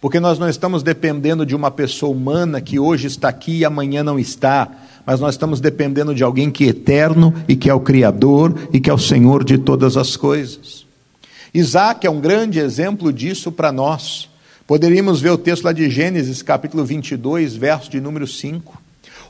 Porque nós não estamos dependendo de uma pessoa humana que hoje está aqui e amanhã não está, mas nós estamos dependendo de alguém que é eterno e que é o Criador e que é o Senhor de todas as coisas. Isaac é um grande exemplo disso para nós. Poderíamos ver o texto lá de Gênesis, capítulo 22, verso de número 5.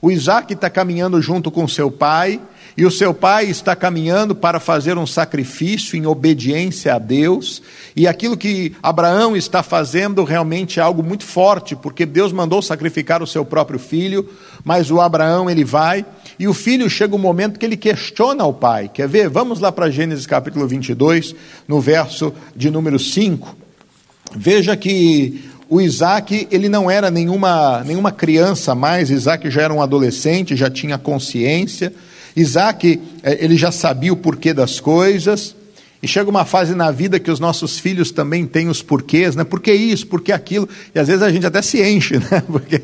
O Isaac está caminhando junto com seu pai, e o seu pai está caminhando para fazer um sacrifício em obediência a Deus, e aquilo que Abraão está fazendo realmente é algo muito forte, porque Deus mandou sacrificar o seu próprio filho, mas o Abraão ele vai, e o filho chega um momento que ele questiona o pai. Quer ver? Vamos lá para Gênesis capítulo 22, no verso de número 5. Veja que o Isaac, ele não era nenhuma, nenhuma criança mais, Isaac já era um adolescente, já tinha consciência. Isaac, eh, ele já sabia o porquê das coisas. E chega uma fase na vida que os nossos filhos também têm os porquês, né? Por que isso, por que aquilo? E às vezes a gente até se enche, *laughs* né? Porque,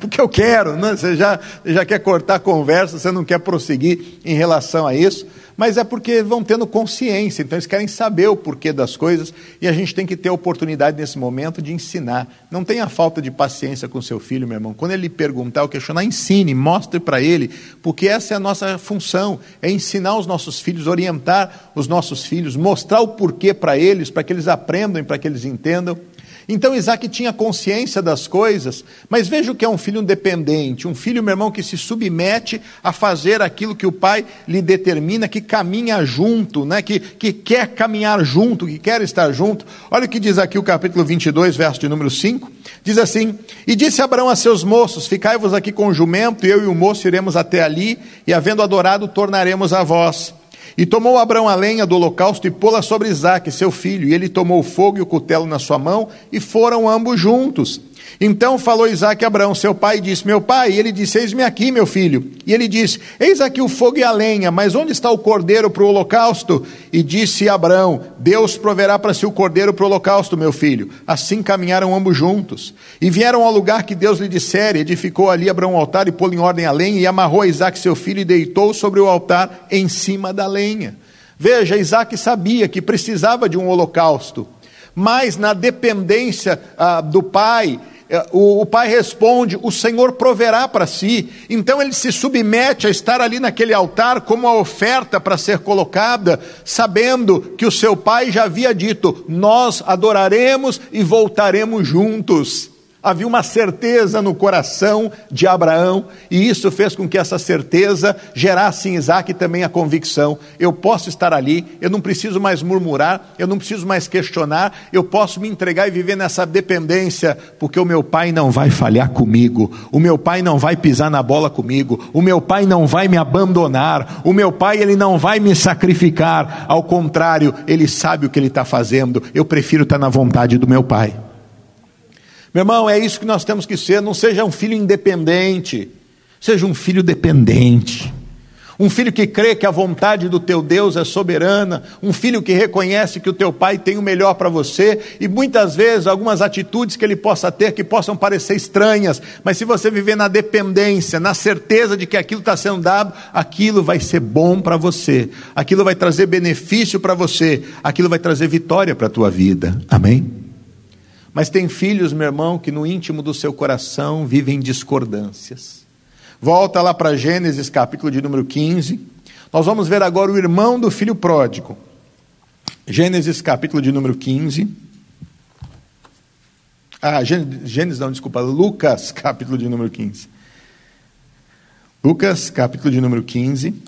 porque eu quero, né? Você já, já quer cortar a conversa, você não quer prosseguir em relação a isso mas é porque vão tendo consciência, então eles querem saber o porquê das coisas e a gente tem que ter a oportunidade nesse momento de ensinar. Não tenha falta de paciência com seu filho, meu irmão. Quando ele perguntar ou questionar, ensine, mostre para ele, porque essa é a nossa função, é ensinar os nossos filhos, orientar os nossos filhos, mostrar o porquê para eles, para que eles aprendam, para que eles entendam. Então Isaac tinha consciência das coisas, mas veja o que é um filho independente, um filho, meu irmão, que se submete a fazer aquilo que o pai lhe determina, que caminha junto, né? que, que quer caminhar junto, que quer estar junto. Olha o que diz aqui o capítulo 22, verso de número 5. Diz assim: E disse Abraão a seus moços: Ficai-vos aqui com o jumento, eu e o moço iremos até ali, e havendo adorado, tornaremos a vós. E tomou Abraão a lenha do holocausto e pô-la sobre Isaque, seu filho, e ele tomou o fogo e o cutelo na sua mão, e foram ambos juntos. Então falou Isaac a Abraão, seu pai, e disse: Meu pai, e ele disse: Eis-me aqui, meu filho. E ele disse: Eis aqui o fogo e a lenha, mas onde está o cordeiro para o holocausto? E disse Abraão: Deus proverá para si o cordeiro para o holocausto, meu filho. Assim caminharam ambos juntos. E vieram ao lugar que Deus lhe dissera, edificou ali Abraão um altar e pôs em ordem a lenha, e amarrou Isaac, seu filho, e deitou sobre o altar em cima da lenha. Veja, Isaac sabia que precisava de um holocausto, mas na dependência ah, do pai, é, o, o pai responde: O Senhor proverá para si. Então ele se submete a estar ali naquele altar como a oferta para ser colocada, sabendo que o seu pai já havia dito: Nós adoraremos e voltaremos juntos. Havia uma certeza no coração de Abraão, e isso fez com que essa certeza gerasse em Isaac também a convicção: eu posso estar ali, eu não preciso mais murmurar, eu não preciso mais questionar, eu posso me entregar e viver nessa dependência, porque o meu pai não vai falhar comigo, o meu pai não vai pisar na bola comigo, o meu pai não vai me abandonar, o meu pai ele não vai me sacrificar, ao contrário, ele sabe o que ele está fazendo, eu prefiro estar na vontade do meu pai. Meu irmão, é isso que nós temos que ser. Não seja um filho independente, seja um filho dependente. Um filho que crê que a vontade do teu Deus é soberana, um filho que reconhece que o teu pai tem o melhor para você, e muitas vezes algumas atitudes que ele possa ter que possam parecer estranhas, mas se você viver na dependência, na certeza de que aquilo está sendo dado, aquilo vai ser bom para você, aquilo vai trazer benefício para você, aquilo vai trazer vitória para a tua vida. Amém? Mas tem filhos, meu irmão, que no íntimo do seu coração vivem discordâncias. Volta lá para Gênesis, capítulo de número 15. Nós vamos ver agora o irmão do filho pródigo. Gênesis, capítulo de número 15. Ah, Gênesis, não, desculpa, Lucas, capítulo de número 15. Lucas, capítulo de número 15.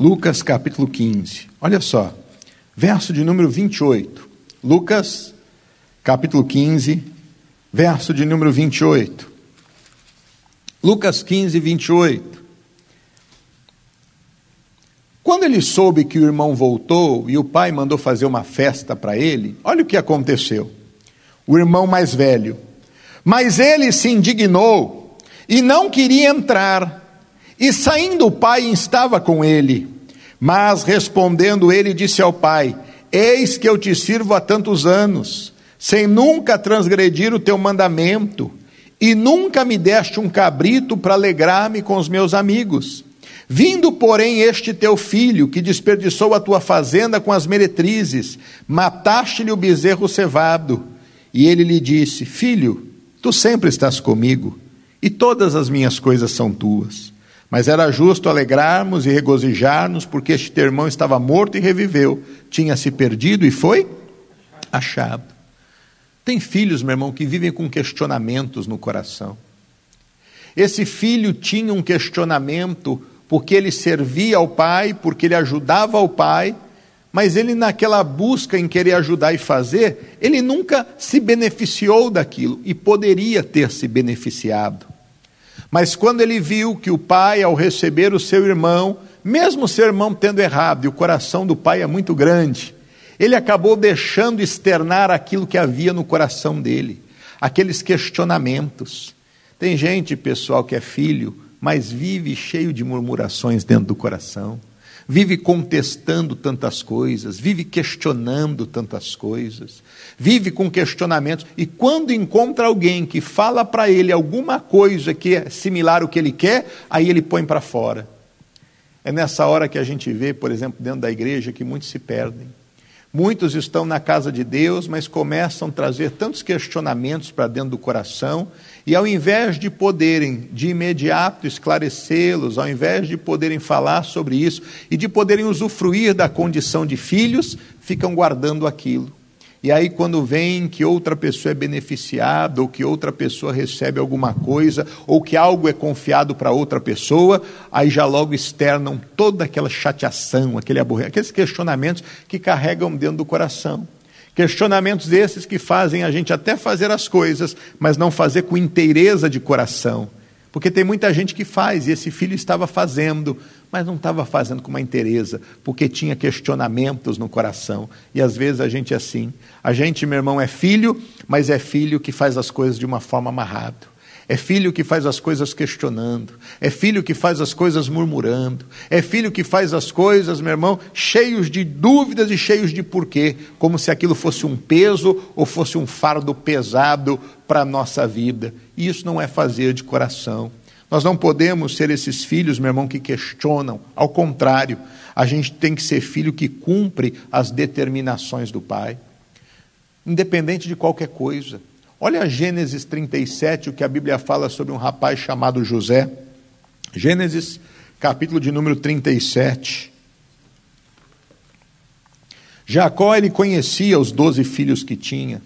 Lucas, capítulo 15. Olha só, verso de número 28. Lucas, capítulo 15, verso de número 28. Lucas 15, 28. Quando ele soube que o irmão voltou e o pai mandou fazer uma festa para ele, olha o que aconteceu. O irmão mais velho. Mas ele se indignou e não queria entrar. E saindo o pai estava com ele. Mas respondendo ele, disse ao pai: Eis que eu te sirvo há tantos anos, sem nunca transgredir o teu mandamento, e nunca me deste um cabrito para alegrar-me com os meus amigos. Vindo, porém, este teu filho, que desperdiçou a tua fazenda com as meretrizes, mataste-lhe o bezerro cevado. E ele lhe disse: Filho, tu sempre estás comigo, e todas as minhas coisas são tuas. Mas era justo alegrarmos e regozijarmos, porque este irmão estava morto e reviveu, tinha se perdido e foi achado. Tem filhos, meu irmão, que vivem com questionamentos no coração. Esse filho tinha um questionamento porque ele servia ao pai, porque ele ajudava ao pai, mas ele, naquela busca em querer ajudar e fazer, ele nunca se beneficiou daquilo e poderia ter se beneficiado. Mas quando ele viu que o pai, ao receber o seu irmão, mesmo seu irmão tendo errado, e o coração do pai é muito grande, Ele acabou deixando externar aquilo que havia no coração dele, aqueles questionamentos. Tem gente, pessoal, que é filho, mas vive cheio de murmurações dentro do coração, vive contestando tantas coisas, vive questionando tantas coisas, vive com questionamentos, e quando encontra alguém que fala para ele alguma coisa que é similar ao que ele quer, aí ele põe para fora. É nessa hora que a gente vê, por exemplo, dentro da igreja, que muitos se perdem. Muitos estão na casa de Deus, mas começam a trazer tantos questionamentos para dentro do coração, e ao invés de poderem de imediato esclarecê-los, ao invés de poderem falar sobre isso e de poderem usufruir da condição de filhos, ficam guardando aquilo. E aí, quando vem que outra pessoa é beneficiada, ou que outra pessoa recebe alguma coisa, ou que algo é confiado para outra pessoa, aí já logo externam toda aquela chateação, aquele aborre... aqueles questionamentos que carregam dentro do coração. Questionamentos esses que fazem a gente até fazer as coisas, mas não fazer com inteireza de coração. Porque tem muita gente que faz, e esse filho estava fazendo, mas não estava fazendo com uma inteireza, porque tinha questionamentos no coração. E às vezes a gente é assim. A gente, meu irmão, é filho, mas é filho que faz as coisas de uma forma amarrado. É filho que faz as coisas questionando. É filho que faz as coisas murmurando. É filho que faz as coisas, meu irmão, cheios de dúvidas e cheios de porquê, como se aquilo fosse um peso ou fosse um fardo pesado para a nossa vida. E isso não é fazer de coração. Nós não podemos ser esses filhos, meu irmão, que questionam. Ao contrário, a gente tem que ser filho que cumpre as determinações do Pai, independente de qualquer coisa. Olha Gênesis 37, o que a Bíblia fala sobre um rapaz chamado José. Gênesis, capítulo de número 37. Jacó, ele conhecia os doze filhos que tinha.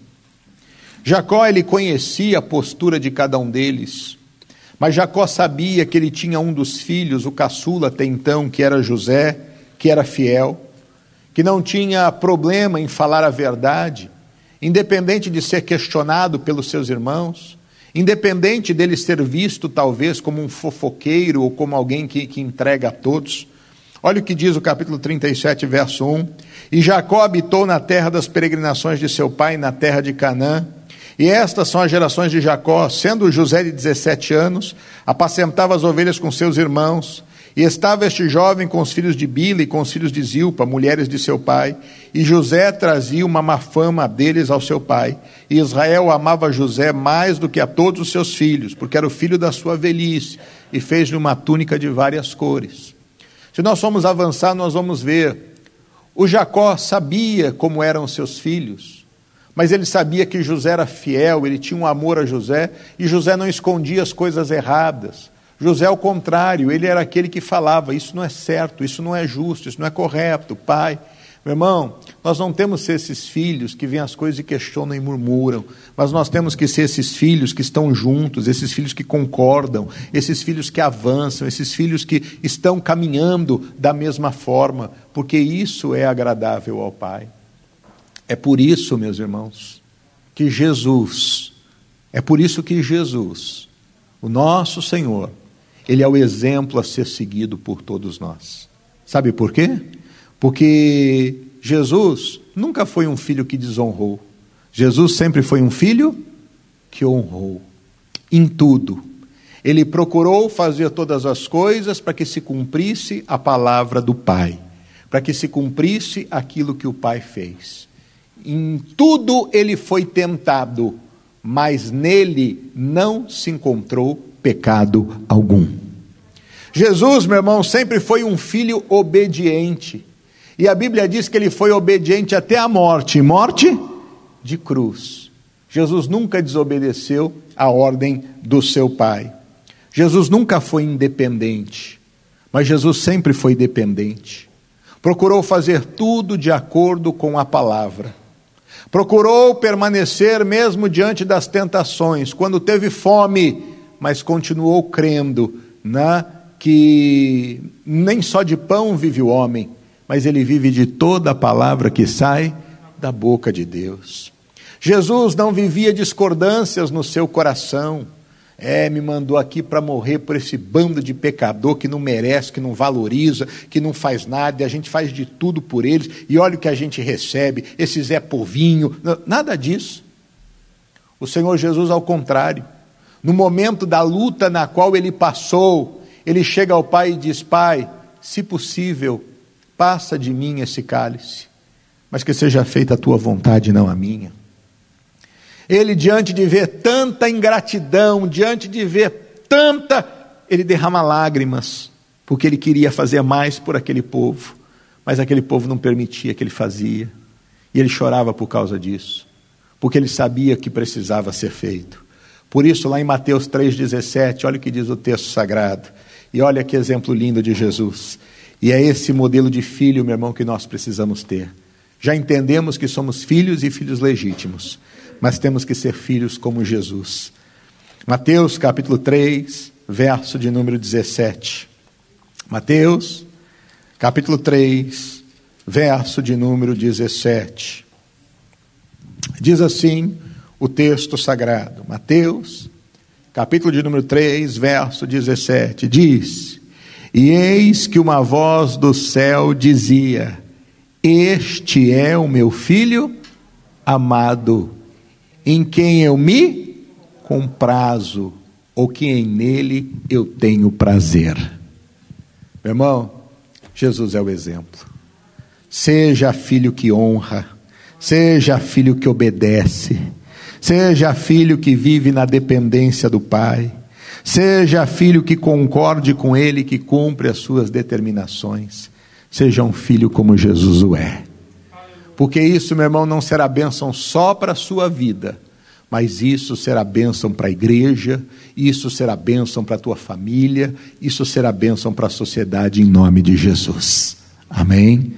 Jacó, ele conhecia a postura de cada um deles. Mas Jacó sabia que ele tinha um dos filhos, o caçula até então, que era José, que era fiel, que não tinha problema em falar a verdade, independente de ser questionado pelos seus irmãos, independente dele ser visto talvez como um fofoqueiro ou como alguém que, que entrega a todos. Olha o que diz o capítulo 37, verso 1: E Jacó habitou na terra das peregrinações de seu pai, na terra de Canaã e estas são as gerações de Jacó, sendo José de 17 anos, apacentava as ovelhas com seus irmãos, e estava este jovem com os filhos de Bila e com os filhos de Zilpa, mulheres de seu pai, e José trazia uma má fama deles ao seu pai. E Israel amava José mais do que a todos os seus filhos, porque era o filho da sua velhice, e fez-lhe uma túnica de várias cores. Se nós formos avançar, nós vamos ver. O Jacó sabia como eram seus filhos mas ele sabia que José era fiel, ele tinha um amor a José, e José não escondia as coisas erradas. José, ao contrário, ele era aquele que falava: Isso não é certo, isso não é justo, isso não é correto, pai. Meu irmão, nós não temos que ser esses filhos que veem as coisas e questionam e murmuram, mas nós temos que ser esses filhos que estão juntos, esses filhos que concordam, esses filhos que avançam, esses filhos que estão caminhando da mesma forma, porque isso é agradável ao Pai. É por isso, meus irmãos, que Jesus, é por isso que Jesus, o nosso Senhor, ele é o exemplo a ser seguido por todos nós. Sabe por quê? Porque Jesus nunca foi um filho que desonrou. Jesus sempre foi um filho que honrou em tudo. Ele procurou fazer todas as coisas para que se cumprisse a palavra do Pai, para que se cumprisse aquilo que o Pai fez. Em tudo ele foi tentado, mas nele não se encontrou pecado algum. Jesus, meu irmão, sempre foi um filho obediente. E a Bíblia diz que ele foi obediente até a morte morte de cruz. Jesus nunca desobedeceu a ordem do seu pai. Jesus nunca foi independente, mas Jesus sempre foi dependente. Procurou fazer tudo de acordo com a palavra. Procurou permanecer mesmo diante das tentações, quando teve fome, mas continuou crendo né, que nem só de pão vive o homem, mas ele vive de toda a palavra que sai da boca de Deus. Jesus não vivia discordâncias no seu coração. É, me mandou aqui para morrer por esse bando de pecador que não merece, que não valoriza, que não faz nada, e a gente faz de tudo por eles, e olha o que a gente recebe, esse Zé Povinho. Nada disso. O Senhor Jesus, ao contrário, no momento da luta na qual ele passou, ele chega ao Pai e diz: Pai, se possível, passa de mim esse cálice, mas que seja feita a tua vontade, não a minha. Ele, diante de ver tanta ingratidão, diante de ver tanta, ele derrama lágrimas, porque ele queria fazer mais por aquele povo, mas aquele povo não permitia que ele fazia, e ele chorava por causa disso, porque ele sabia que precisava ser feito. Por isso, lá em Mateus 3,17, olha o que diz o texto sagrado, e olha que exemplo lindo de Jesus. E é esse modelo de filho, meu irmão, que nós precisamos ter. Já entendemos que somos filhos e filhos legítimos mas temos que ser filhos como Jesus. Mateus capítulo 3, verso de número 17. Mateus capítulo 3, verso de número 17. Diz assim o texto sagrado. Mateus capítulo de número 3, verso 17. Diz: E eis que uma voz do céu dizia: Este é o meu filho amado em quem eu me comprazo, ou que nele eu tenho prazer. Meu irmão, Jesus é o exemplo. Seja filho que honra, seja filho que obedece, seja filho que vive na dependência do Pai, seja filho que concorde com Ele, que cumpre as suas determinações. Seja um filho como Jesus o é. Porque isso, meu irmão, não será bênção só para a sua vida, mas isso será bênção para a igreja, isso será bênção para a tua família, isso será bênção para a sociedade em nome de Jesus. Amém?